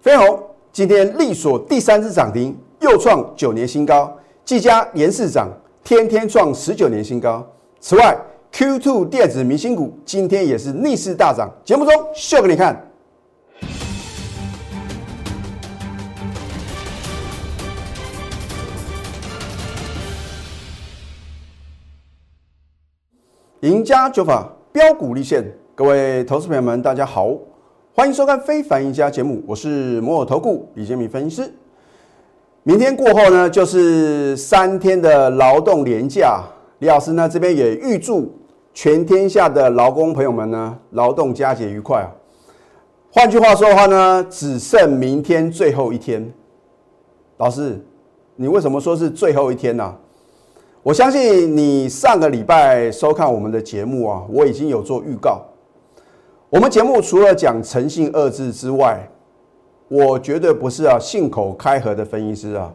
飞鸿今天力所第三次涨停，又创九年新高。技嘉连四涨，天天创十九年新高。此外，Q2 电子明星股今天也是逆势大涨。节目中秀给你看。赢家九法标股立现，各位投资朋友们，大家好，欢迎收看《非凡赢家》节目，我是摩尔投顾李建民分析师。明天过后呢，就是三天的劳动年假，李老师呢这边也预祝全天下的劳工朋友们呢，劳动佳节愉快啊。换句话说的话呢，只剩明天最后一天。老师，你为什么说是最后一天呢？我相信你上个礼拜收看我们的节目啊，我已经有做预告。我们节目除了讲诚信二字之外，我绝对不是啊信口开河的分析师啊。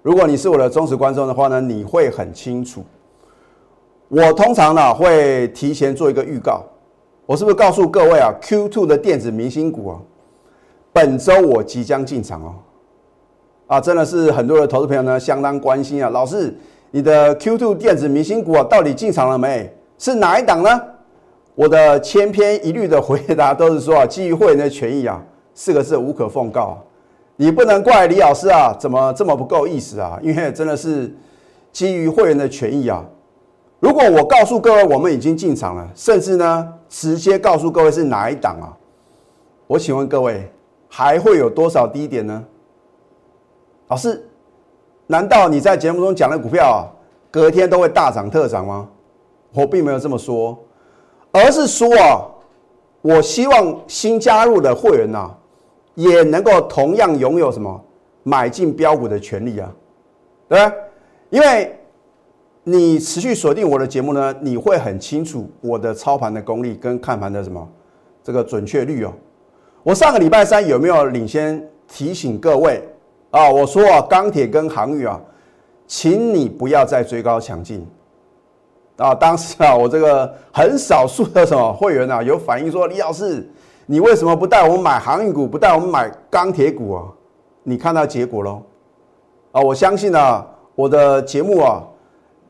如果你是我的忠实观众的话呢，你会很清楚。我通常呢会提前做一个预告，我是不是告诉各位啊，Q2 的电子明星股啊，本周我即将进场哦。啊，真的是很多的投资朋友呢相当关心啊，老师。你的 Q2 电子明星股啊，到底进场了没？是哪一档呢？我的千篇一律的回答都是说啊，基于会员的权益啊，四个字无可奉告。你不能怪李老师啊，怎么这么不够意思啊？因为真的是基于会员的权益啊。如果我告诉各位我们已经进场了，甚至呢直接告诉各位是哪一档啊，我请问各位还会有多少低点呢？老师。难道你在节目中讲的股票啊，隔天都会大涨特涨吗？我并没有这么说，而是说啊，我希望新加入的会员呐，也能够同样拥有什么买进标股的权利啊，对吧？因为你持续锁定我的节目呢，你会很清楚我的操盘的功力跟看盘的什么这个准确率哦。我上个礼拜三有没有领先提醒各位？啊，我说啊，钢铁跟航运啊，请你不要再追高抢进。啊，当时啊，我这个很少数的什么会员啊，有反映说，李老师，你为什么不带我们买航运股，不带我们买钢铁股啊？你看到结果喽？啊，我相信啊，我的节目啊，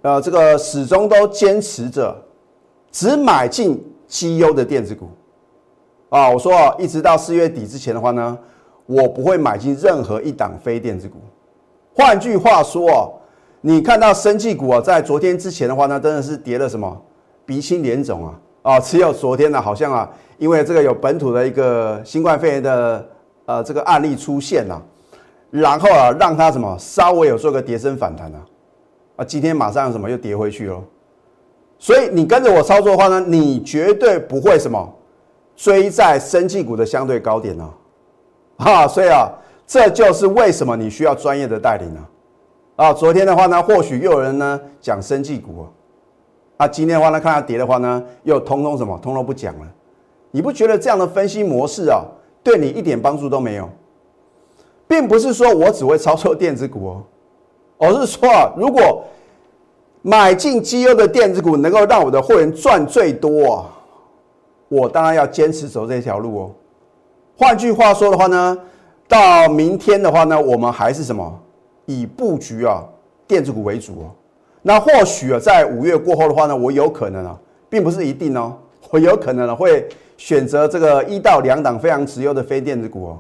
呃，这个始终都坚持着只买进绩优的电子股。啊，我说啊，一直到四月底之前的话呢。我不会买进任何一档非电子股。换句话说啊，你看到生技股啊，在昨天之前的话呢，真的是跌了什么鼻青脸肿啊啊！只有昨天呢，好像啊，因为这个有本土的一个新冠肺炎的呃这个案例出现了，然后啊，让它什么稍微有做个跌升反弹啊啊，今天马上什么又跌回去了。所以你跟着我操作的话呢，你绝对不会什么追在生技股的相对高点呢。啊，所以啊，这就是为什么你需要专业的带领呢？啊，昨天的话呢，或许又有人呢讲生技股啊，啊，今天的话呢，看它跌的话呢，又通通什么，通通不讲了。你不觉得这样的分析模式啊，对你一点帮助都没有？并不是说我只会操作电子股哦，而是说啊，如果买进绩优的电子股能够让我的会员赚最多啊，我当然要坚持走这条路哦。换句话说的话呢，到明天的话呢，我们还是什么以布局啊电子股为主哦。那或许啊，在五月过后的话呢，我有可能啊，并不是一定哦，我有可能会选择这个一到两档非常持有的非电子股哦。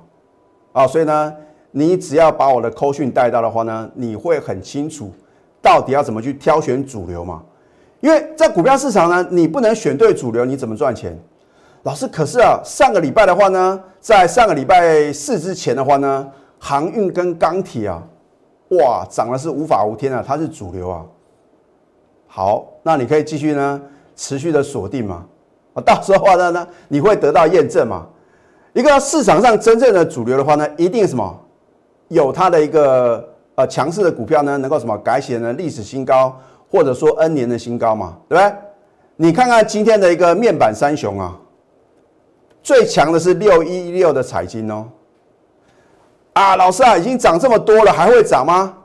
啊，所以呢，你只要把我的扣讯带到的话呢，你会很清楚到底要怎么去挑选主流嘛。因为在股票市场呢，你不能选对主流，你怎么赚钱？老师，可是啊，上个礼拜的话呢，在上个礼拜四之前的话呢，航运跟钢铁啊，哇，涨的是无法无天啊，它是主流啊。好，那你可以继续呢，持续的锁定嘛，啊，到时候的话呢，你会得到验证嘛。一个市场上真正的主流的话呢，一定什么，有它的一个呃强势的股票呢，能够什么改写呢历史新高，或者说 N 年的新高嘛，对不对？你看看今天的一个面板三雄啊。最强的是六一六的彩金哦，啊，老师啊，已经涨这么多了，还会涨吗？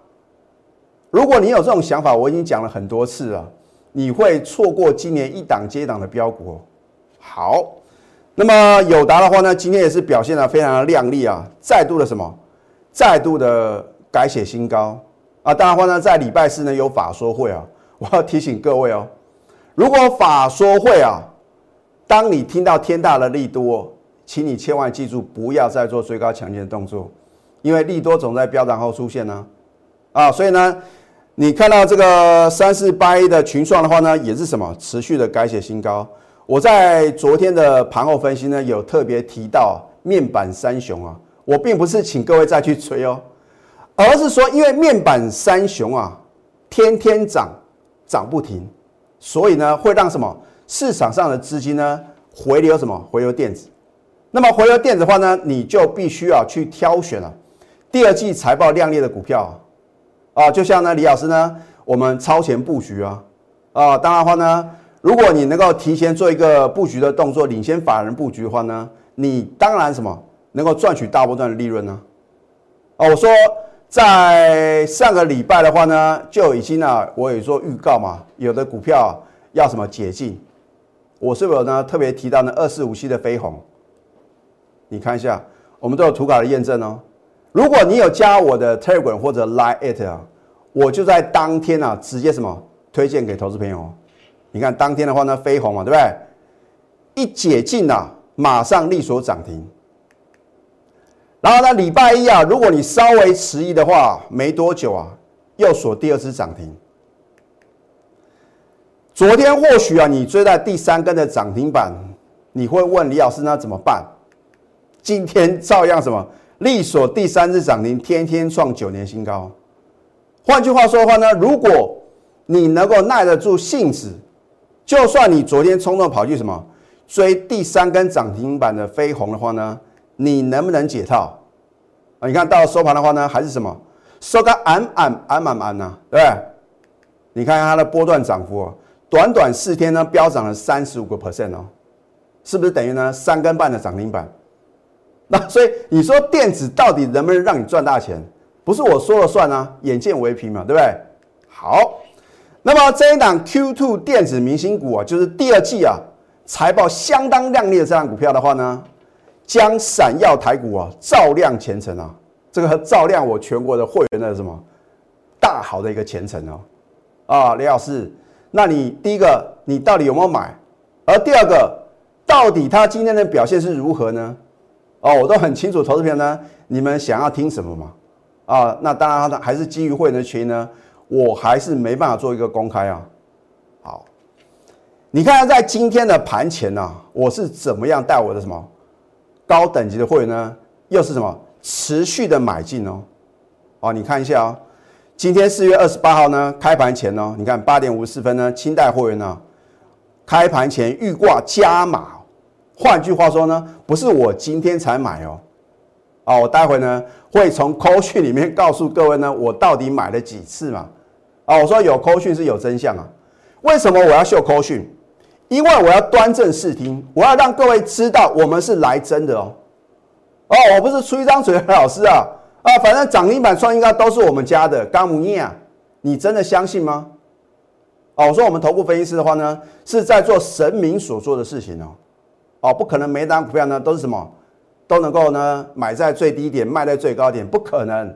如果你有这种想法，我已经讲了很多次了，你会错过今年一档接档的标股。好，那么友达的话呢，今天也是表现的非常的亮丽啊，再度的什么，再度的改写新高啊。当然话呢，在礼拜四呢有法说会啊，我要提醒各位哦，如果法说会啊，当你听到天大的利多，请你千万记住，不要再做追高强劲的动作，因为利多总在飙涨后出现呢啊，所以呢。你看到这个三四八一的群创的话呢，也是什么持续的改写新高。我在昨天的盘后分析呢，有特别提到面板三雄啊，我并不是请各位再去吹哦，而是说因为面板三雄啊，天天涨涨不停，所以呢会让什么市场上的资金呢回流什么回流电子。那么回流电子的话呢，你就必须要去挑选了第二季财报亮丽的股票。啊，就像呢，李老师呢，我们超前布局啊，啊，当然话呢，如果你能够提前做一个布局的动作，领先法人布局的话呢，你当然什么能够赚取大波段的利润呢？哦，我说在上个礼拜的话呢，就已经啊，我有做预告嘛，有的股票要什么解禁，我是否呢特别提到呢二四五七的飞鸿？你看一下，我们都有图卡的验证哦。如果你有加我的 Telegram 或者 Line it 啊，我就在当天啊直接什么推荐给投资朋友。你看当天的话呢，飞鸿嘛，对不对？一解禁啊，马上力所涨停。然后呢，礼拜一啊，如果你稍微迟疑的话，没多久啊，又锁第二次涨停。昨天或许啊，你追在第三根的涨停板，你会问李老师那怎么办？今天照样什么？力所第三次涨停，天天创九年新高。换句话说的话呢，如果你能够耐得住性子，就算你昨天冲动跑去什么追第三根涨停板的飞鸿的话呢，你能不能解套？啊，你看到收盘的话呢，还是什么收个安安安满满呢？对不对？你看看它的波段涨幅，哦短短四天呢，飙涨了三十五个 percent 哦，是不是等于呢三根半的涨停板？那所以你说电子到底能不能让你赚大钱？不是我说了算啊，眼见为凭嘛，对不对？好，那么这一档 Q2 电子明星股啊，就是第二季啊财报相当亮丽的这档股票的话呢，将闪耀台股啊，照亮前程啊，这个照亮我全国的会员的什么大好的一个前程哦。啊，李老师，那你第一个你到底有没有买？而第二个，到底它今天的表现是如何呢？哦，我都很清楚，投资友呢，你们想要听什么嘛？啊，那当然，还是基于会员的权益呢，我还是没办法做一个公开啊。好，你看在今天的盘前呢，我是怎么样带我的什么高等级的会员呢？又是什么持续的买进哦？哦，你看一下啊，今天四月二十八号呢，开盘前呢，你看八点五十四分呢，清代会员呢，开盘前预挂加码。换句话说呢，不是我今天才买哦，啊，我待会呢会从扣讯里面告诉各位呢，我到底买了几次嘛？啊，我说有扣讯是有真相啊。为什么我要秀扣讯？因为我要端正视听，我要让各位知道我们是来真的哦。哦，我不是出一张嘴的老师啊，啊，反正涨停板创新高都是我们家的，刚木念啊，你真的相信吗？哦，我说我们头部分析师的话呢，是在做神明所做的事情哦。哦，不可能每单股票呢都是什么都能够呢买在最低点卖在最高点，不可能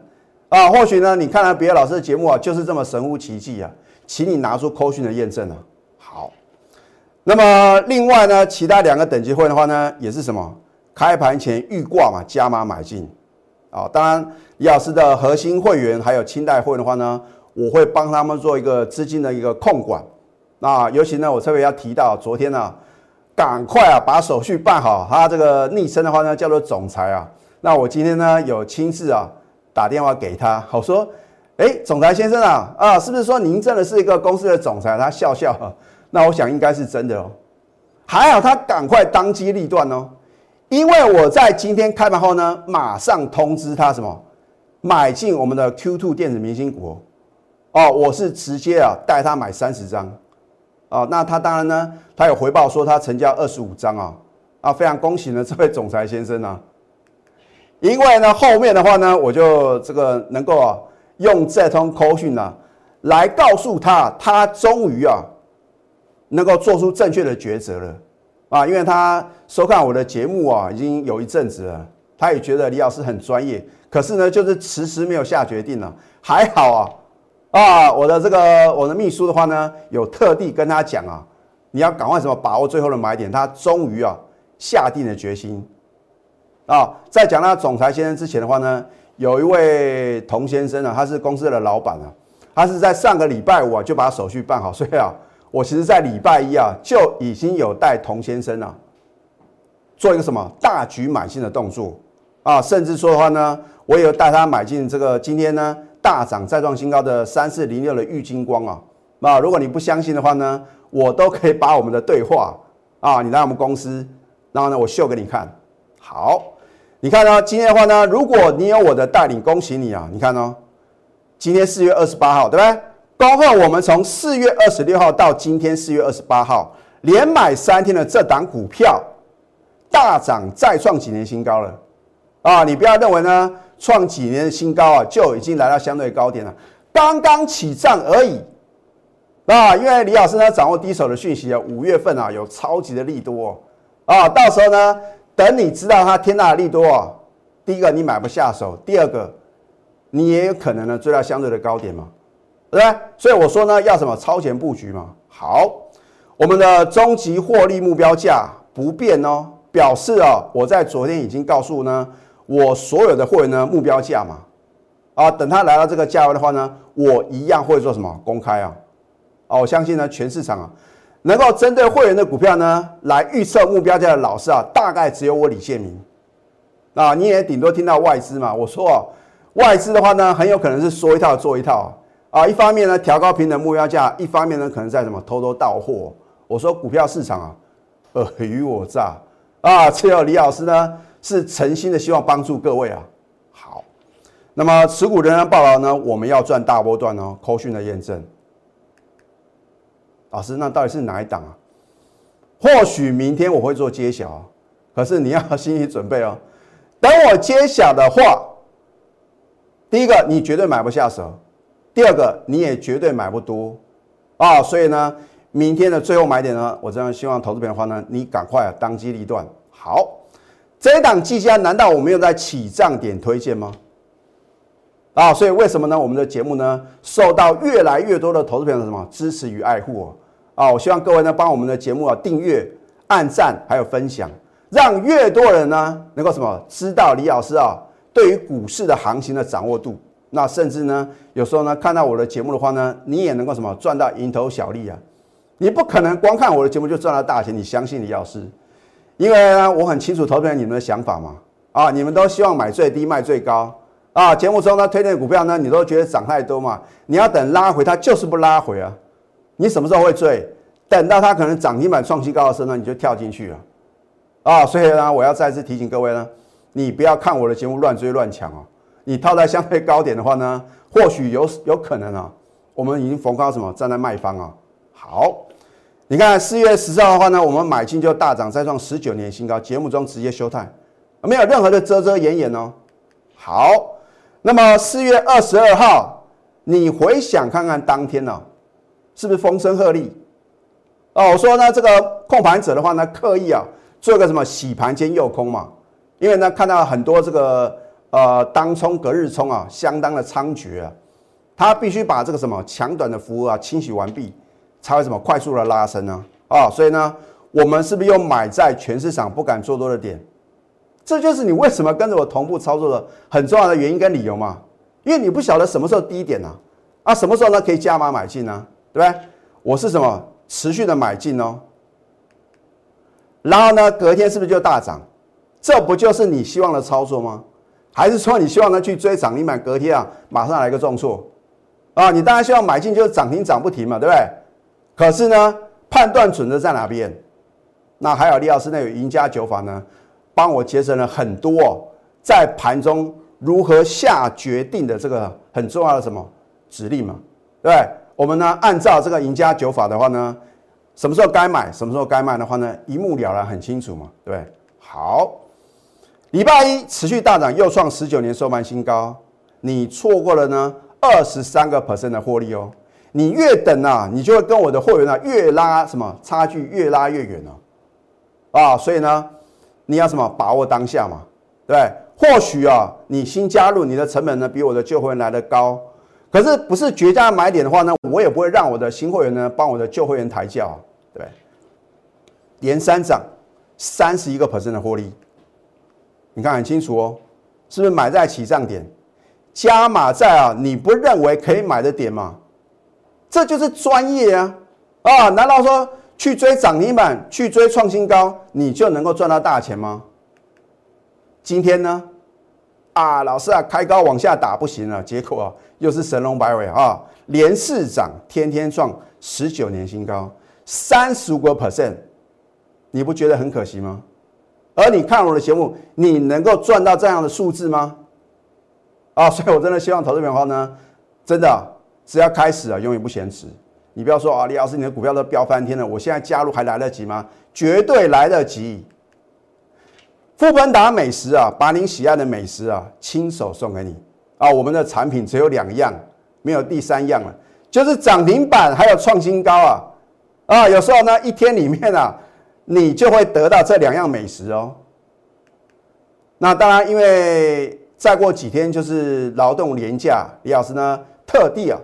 啊！或许呢你看了别的老师的节目啊，就是这么神乎其技啊，请你拿出扣讯的验证啊。好，那么另外呢，其他两个等级会的话呢，也是什么开盘前预挂嘛，加码买进啊。当然，李老师的核心会员还有清代会的话呢，我会帮他们做一个资金的一个控管。那尤其呢，我特别要提到昨天呢。赶快啊，把手续办好。他这个昵称的话呢，叫做总裁啊。那我今天呢，有亲自啊打电话给他，好说，哎，总裁先生啊，啊，是不是说您真的是一个公司的总裁？他笑笑，那我想应该是真的哦。还好他赶快当机立断哦，因为我在今天开盘后呢，马上通知他什么，买进我们的 Q2 电子明星股哦，我是直接啊带他买三十张。啊，那他当然呢，他有回报说他成交二十五张啊，啊，非常恭喜呢这位总裁先生啊，因为呢后面的话呢，我就这个能够啊用这通口讯呢来告诉他，他终于啊能够做出正确的抉择了啊，因为他收看我的节目啊，已经有一阵子了，他也觉得李老师很专业，可是呢，就是迟迟没有下决定呢。还好啊，啊，我的这个我的秘书的话呢，有特地跟他讲啊，你要赶快什么把握最后的买点，他终于啊下定了决心。啊，在讲他总裁先生之前的话呢，有一位童先生啊，他是公司的老板啊，他是在上个礼拜五啊就把手续办好，所以啊。我其实，在礼拜一啊，就已经有带童先生啊，做一个什么大举买进的动作啊，甚至说的话呢，我有带他买进这个今天呢大涨再创新高的三四零六的玉金光啊。那如果你不相信的话呢，我都可以把我们的对话啊，你来我们公司，然后呢，我秀给你看。好，你看呢，今天的话呢，如果你有我的带领，恭喜你啊！你看哦，今天四月二十八号，对不对？恭贺我们从四月二十六号到今天四月二十八号，连买三天的这档股票大涨再创几年新高了啊！你不要认为呢创几年的新高啊就已经来到相对高点了，刚刚起涨而已啊！因为李老师呢掌握第一手的讯息啊，五月份啊有超级的利多啊，到时候呢等你知道它天大的利多啊，第一个你买不下手，第二个你也有可能呢追到相对的高点嘛。对不对？所以我说呢，要什么超前布局嘛？好，我们的终极获利目标价不变哦，表示啊，我在昨天已经告诉呢，我所有的会员呢目标价嘛，啊，等他来到这个价位的话呢，我一样会做什么公开啊？啊，我相信呢，全市场啊，能够针对会员的股票呢来预测目标价的老师啊，大概只有我李建明。啊，你也顶多听到外资嘛，我说啊，外资的话呢，很有可能是说一套做一套。啊，一方面呢调高平等目标价，一方面呢可能在什么偷偷到货。我说股票市场啊，尔虞我诈啊。只有李老师呢是诚心的希望帮助各位啊。好，那么持股仍然报道呢，我们要赚大波段哦。扣讯的验证，老师那到底是哪一档啊？或许明天我会做揭晓，可是你要心理准备哦。等我揭晓的话，第一个你绝对买不下手。第二个，你也绝对买不多啊，所以呢，明天的最后买点呢，我真的希望投资品的话呢，你赶快啊当机立断。好，这一档绩佳难道我们又在起涨点推荐吗？啊，所以为什么呢？我们的节目呢，受到越来越多的投资品的什么支持与爱护啊？我希望各位呢，帮我们的节目啊订阅、按赞还有分享，让越多人呢能够什么知道李老师啊对于股市的行情的掌握度。那甚至呢，有时候呢，看到我的节目的话呢，你也能够什么赚到蝇头小利啊？你不可能光看我的节目就赚到大钱，你相信李老师？因为呢，我很清楚投资人你们的想法嘛。啊，你们都希望买最低卖最高啊。节目中呢推荐股票呢，你都觉得涨太多嘛？你要等拉回，它就是不拉回啊。你什么时候会追？等到它可能涨停板创新高的时候呢，你就跳进去了。啊，所以呢，我要再次提醒各位呢，你不要看我的节目乱追乱抢哦。你套在相对高点的话呢，或许有有可能啊，我们已经逢高什么站在卖方啊。好，你看四月十号的话呢，我们买进就大涨，再创十九年新高，节目中直接休态，没有任何的遮遮掩掩哦。好，那么四月二十二号，你回想看看当天呢，是不是风声鹤唳？哦，我说呢，这个控盘者的话呢，刻意啊做个什么洗盘兼诱空嘛，因为呢看到很多这个。呃，当冲隔日冲啊，相当的猖獗啊，他必须把这个什么强短的服务啊清洗完毕，才会什么快速的拉升呢？啊，所以呢，我们是不是又买在全市场不敢做多的点？这就是你为什么跟着我同步操作的很重要的原因跟理由嘛？因为你不晓得什么时候低点呢？啊，什么时候呢可以加码买进呢？对不对？我是什么持续的买进哦，然后呢，隔天是不是就大涨？这不就是你希望的操作吗？还是说你希望他去追涨停板，隔天啊马上来个重挫啊？你当然希望买进就是涨停涨不停嘛，对不对？可是呢，判断准则在哪边？那还有李老师那个赢家九法呢，帮我节省了很多在盘中如何下决定的这个很重要的什么指令嘛，对不对？我们呢按照这个赢家九法的话呢，什么时候该买，什么时候该卖的话呢，一目了然，很清楚嘛，对不对？好。礼拜一持续大涨，又创十九年收盘新高。你错过了呢二十三个 percent 的获利哦。你越等啊，你就会跟我的会员啊越拉什么差距越拉越远了。啊，所以呢，你要什么把握当下嘛，对？或许啊，你新加入，你的成本呢比我的旧会员来的高，可是不是绝佳买点的话呢，我也不会让我的新会员呢帮我的旧会员抬轿，对不对？连三涨，三十一个 percent 的获利，你看很清楚哦，是不是买在起涨点，加码在啊你不认为可以买的点嘛？这就是专业啊！啊，难道说去追涨停板、去追创新高，你就能够赚到大钱吗？今天呢？啊，老师啊，开高往下打不行了，结果啊，又是神龙摆尾啊，连四涨，天天创十九年新高，三十五个 percent，你不觉得很可惜吗？而你看我的节目，你能够赚到这样的数字吗？啊，所以我真的希望投资的话呢，真的。只要开始啊，永远不嫌迟。你不要说啊，李老师，你的股票都飙翻天了，我现在加入还来得及吗？绝对来得及。富本达美食啊，把您喜爱的美食啊，亲手送给你啊。我们的产品只有两样，没有第三样了，就是涨停板还有创新高啊啊。有时候呢，一天里面啊，你就会得到这两样美食哦。那当然，因为再过几天就是劳动年假，李老师呢特地啊。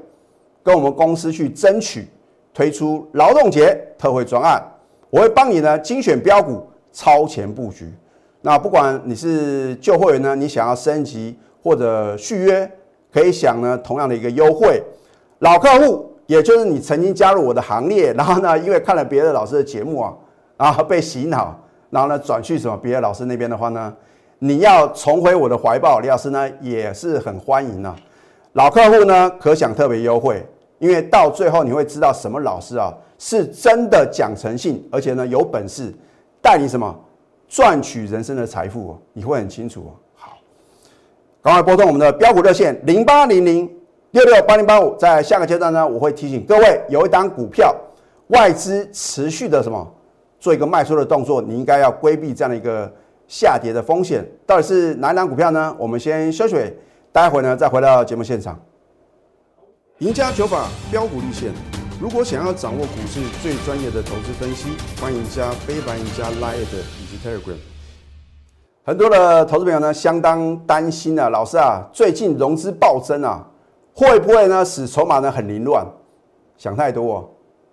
跟我们公司去争取推出劳动节特惠专案，我会帮你呢精选标股超前布局。那不管你是旧会员呢，你想要升级或者续约，可以享呢同样的一个优惠。老客户，也就是你曾经加入我的行列，然后呢因为看了别的老师的节目啊，然后被洗脑，然后呢转去什么别的老师那边的话呢，你要重回我的怀抱，李老师呢也是很欢迎啊。老客户呢，可享特别优惠，因为到最后你会知道什么老师啊是真的讲诚信，而且呢有本事带你什么赚取人生的财富哦，你会很清楚哦。好，赶快拨通我们的标股热线零八零零六六八零八五，在下个阶段呢，我会提醒各位，有一档股票外资持续的什么做一个卖出的动作，你应该要规避这样的一个下跌的风险。到底是哪一档股票呢？我们先休息。待会呢，再回到节目现场。赢家九法标股立线。如果想要掌握股市最专业的投资分析，欢迎加非凡、赢家 Line 以及 Telegram。很多的投资朋友呢，相当担心啊，老师啊，最近融资暴增啊，会不会呢使筹码呢很凌乱？想太多哦。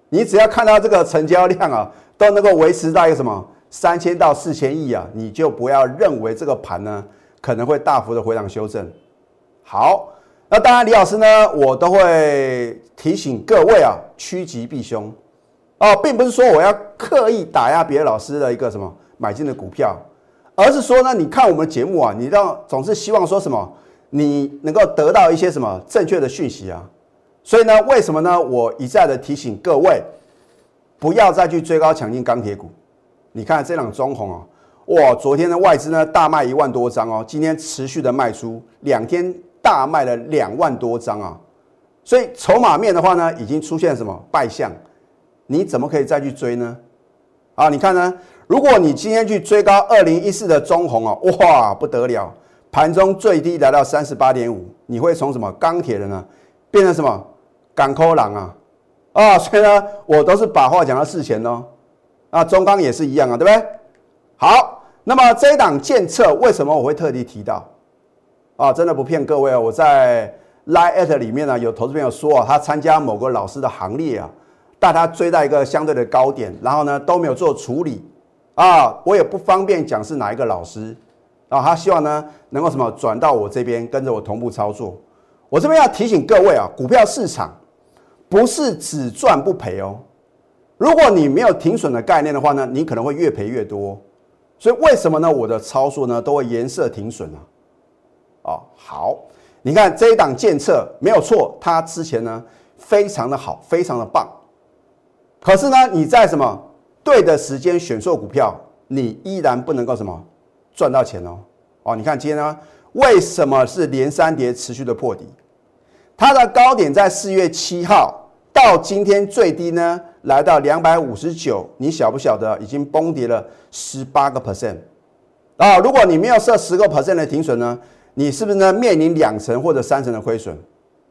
你只要看到这个成交量啊，都能够维持在一个什么三千到四千亿啊，你就不要认为这个盘呢可能会大幅的回档修正。好，那当然，李老师呢，我都会提醒各位啊，趋吉避凶哦，并不是说我要刻意打压别的老师的一个什么买进的股票，而是说呢，你看我们的节目啊，你让总是希望说什么，你能够得到一些什么正确的讯息啊，所以呢，为什么呢？我一再的提醒各位，不要再去追高抢进钢铁股。你看这两中红啊，哇，昨天的外资呢大卖一万多张哦，今天持续的卖出两天。大卖了两万多张啊，所以筹码面的话呢，已经出现什么败相？你怎么可以再去追呢？啊，你看呢？如果你今天去追高二零一四的中红啊，哇，不得了，盘中最低来到三十八点五，你会从什么钢铁人呢，变成什么港口狼啊？啊，所以呢，我都是把话讲到事前哦。啊，中钢也是一样啊，对不对？好，那么这一档建测为什么我会特地提到？啊，真的不骗各位啊！我在 Line at 里面呢，有投资朋友说啊，他参加某个老师的行列啊，带他追到一个相对的高点，然后呢都没有做处理啊，我也不方便讲是哪一个老师啊，他希望呢能够什么转到我这边跟着我同步操作。我这边要提醒各位啊，股票市场不是只赚不赔哦。如果你没有停损的概念的话呢，你可能会越赔越多。所以为什么呢？我的操作呢都会颜色停损啊。哦，好，你看这一档建测没有错，它之前呢非常的好，非常的棒。可是呢，你在什么对的时间选错股票，你依然不能够什么赚到钱哦。哦，你看今天呢，为什么是连三跌持续的破底？它的高点在四月七号，到今天最低呢来到两百五十九，你晓不晓得已经崩跌了十八个 percent 啊？如果你没有设十个 percent 的停损呢？你是不是呢？面临两成或者三成的亏损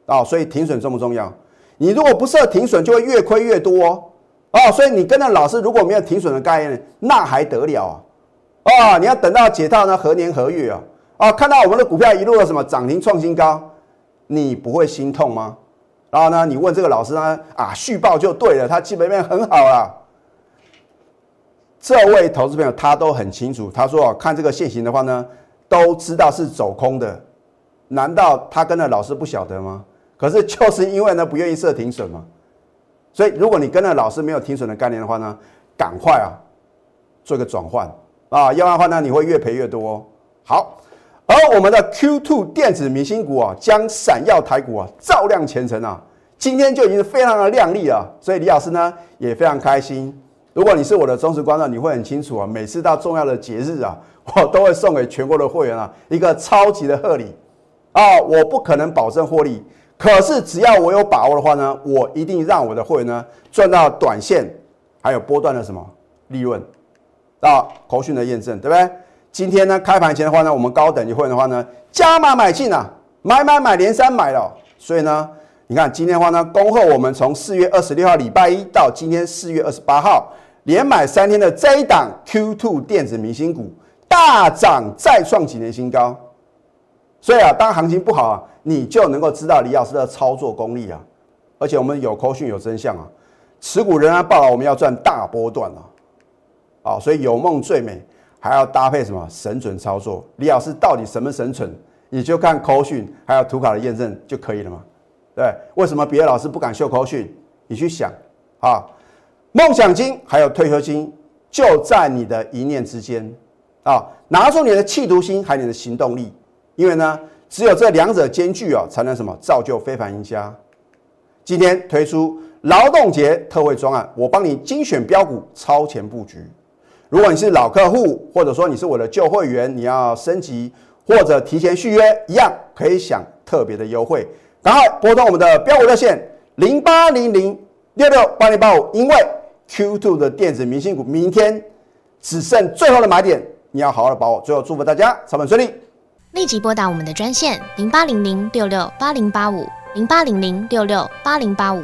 啊？所以停损重不重要？你如果不设停损，就会越亏越多哦。哦，所以你跟着老师如果没有停损的概念，那还得了啊？啊，你要等到解套呢，何年何月啊？啊，看到我们的股票一路的什么涨停创新高，你不会心痛吗？然后呢，你问这个老师呢，啊，续报就对了，他基本面很好啊。这位投资朋友他都很清楚，他说啊，看这个现行的话呢，都知道是走空的，难道他跟着老师不晓得吗？可是就是因为呢，不愿意设停损嘛。所以如果你跟着老师没有停损的概念的话呢，赶快啊，做一个转换啊，要不然的话呢，你会越赔越多。好，而我们的 Q2 电子明星股啊，将闪耀台股啊，照亮前程啊，今天就已经非常的亮丽啊。所以李老师呢也非常开心。如果你是我的忠实观众，你会很清楚啊。每次到重要的节日啊，我都会送给全国的会员啊一个超级的贺礼啊。我不可能保证获利，可是只要我有把握的话呢，我一定让我的会员呢赚到短线还有波段的什么利润啊。口讯的验证，对不对？今天呢开盘前的话呢，我们高等级会员的话呢，加码买进啊，买买买连三买了，所以呢，你看今天的话呢，恭贺我们从四月二十六号礼拜一到今天四月二十八号。连买三天的这一档 Q2 电子明星股大涨再创几年新高，所以啊，当行情不好啊，你就能够知道李老师的操作功力啊，而且我们有口讯有真相啊，持股仍然报了，我们要赚大波段啊，啊，所以有梦最美，还要搭配什么神准操作？李老师到底什么神准？你就看口讯还有图卡的验证就可以了嘛？对，为什么别的老师不敢秀口讯？你去想啊。梦想金还有退休金，就在你的一念之间啊！拿出你的企图心，还有你的行动力，因为呢，只有这两者兼具啊，才能什么造就非凡赢家。今天推出劳动节特惠专案，我帮你精选标股，超前布局。如果你是老客户，或者说你是我的旧会员，你要升级或者提前续约，一样可以享特别的优惠。赶快拨通我们的标股热线零八零零六六八零八五，因为。Q2 的电子明星股，明天只剩最后的买点，你要好好的把握。最后祝福大家操盘顺利，立即拨打我们的专线零八零零六六八零八五零八零零六六八零八五